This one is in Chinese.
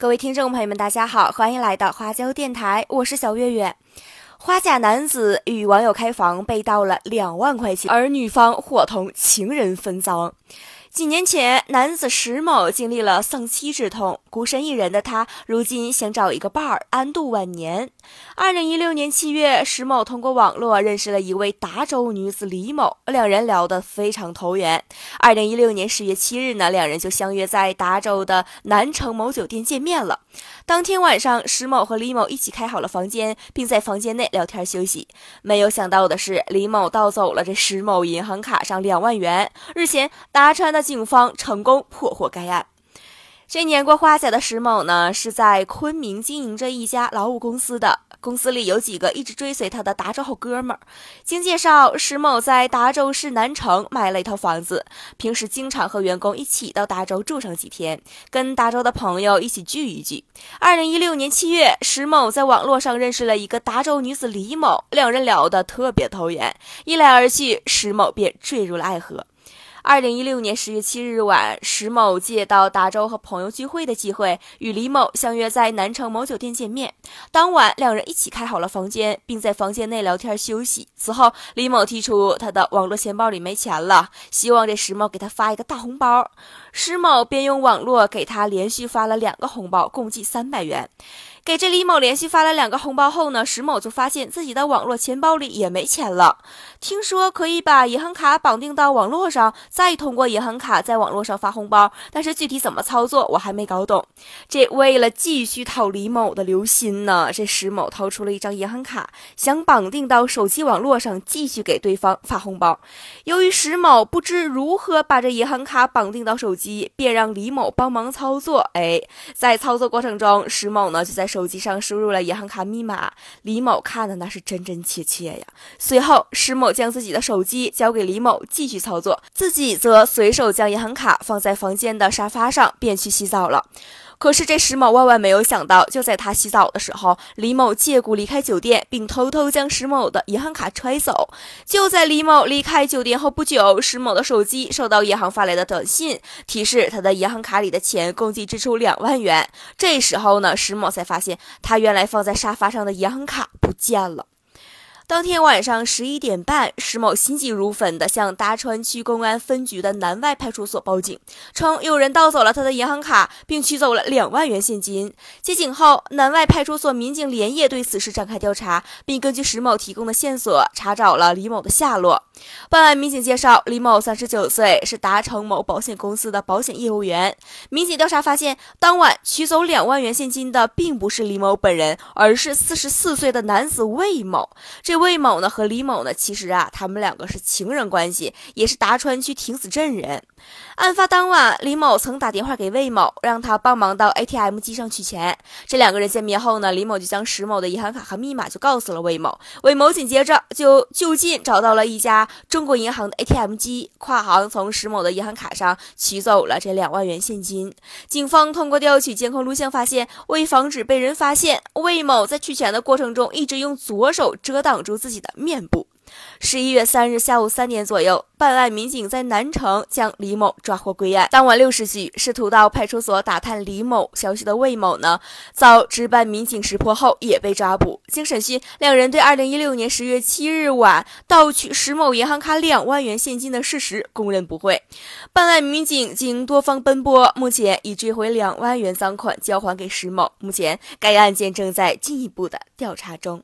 各位听众朋友们，大家好，欢迎来到花椒电台，我是小月月。花甲男子与网友开房被盗了两万块钱，而女方伙同情人分赃。几年前，男子石某经历了丧妻之痛，孤身一人的他，如今想找一个伴儿安度晚年。二零一六年七月，石某通过网络认识了一位达州女子李某，两人聊得非常投缘。二零一六年十月七日呢，两人就相约在达州的南城某酒店见面了。当天晚上，石某和李某一起开好了房间，并在房间内聊天休息。没有想到的是，李某盗走了这石某银行卡上两万元。日前，达川的警方成功破获该案。这年过花甲的石某呢，是在昆明经营着一家劳务公司的。公司里有几个一直追随他的达州好哥们儿。经介绍，石某在达州市南城买了一套房子，平时经常和员工一起到达州住上几天，跟达州的朋友一起聚一聚。二零一六年七月，石某在网络上认识了一个达州女子李某，两人聊得特别投缘，一来二去，石某便坠入了爱河。二零一六年十月七日晚，石某借到达州和朋友聚会的机会，与李某相约在南城某酒店见面。当晚，两人一起开好了房间，并在房间内聊天休息。此后，李某提出他的网络钱包里没钱了，希望这石某给他发一个大红包。石某便用网络给他连续发了两个红包，共计三百元。给这李某连续发了两个红包后呢，石某就发现自己的网络钱包里也没钱了。听说可以把银行卡绑定到网络上，再通过银行卡在网络上发红包，但是具体怎么操作我还没搞懂。这为了继续讨李某的留心呢，这石某掏出了一张银行卡，想绑定到手机网络上继续给对方发红包。由于石某不知如何把这银行卡绑定到手机，便让李某帮忙操作。哎，在操作过程中，石某呢就在。手机上输入了银行卡密码，李某看的那是真真切切呀。随后，施某将自己的手机交给李某继续操作，自己则随手将银行卡放在房间的沙发上，便去洗澡了。可是这石某万万没有想到，就在他洗澡的时候，李某借故离开酒店，并偷偷将石某的银行卡揣走。就在李某离开酒店后不久，石某的手机收到银行发来的短信，提示他的银行卡里的钱共计支出两万元。这时候呢，石某才发现他原来放在沙发上的银行卡不见了。当天晚上十一点半，石某心急如焚地向达川区公安分局的南外派出所报警，称有人盗走了他的银行卡，并取走了两万元现金。接警后，南外派出所民警连夜对此事展开调查，并根据石某提供的线索查找了李某的下落。办案民警介绍，李某三十九岁，是达成某保险公司的保险业务员。民警调查发现，当晚取走两万元现金的并不是李某本人，而是四十四岁的男子魏某。这魏某呢和李某呢，其实啊，他们两个是情人关系，也是达川区亭子镇人。案发当晚，李某曾打电话给魏某，让他帮忙到 ATM 机上取钱。这两个人见面后呢，李某就将石某的银行卡和密码就告诉了魏某。魏某紧接着就就近找到了一家中国银行的 ATM 机，跨行从石某的银行卡上取走了这两万元现金。警方通过调取监控录像发现，为防止被人发现，魏某在取钱的过程中一直用左手遮挡住。自己的面部。十一月三日下午三点左右，办案民警在南城将李某抓获归案。当晚六时许，试图到派出所打探李某消息的魏某呢，遭值班民警识破后也被抓捕。经审讯，两人对二零一六年十月七日晚盗取石某银行卡两万元现金的事实供认不讳。办案民警经多方奔波，目前已追回两万元赃款，交还给石某。目前该案件正在进一步的调查中。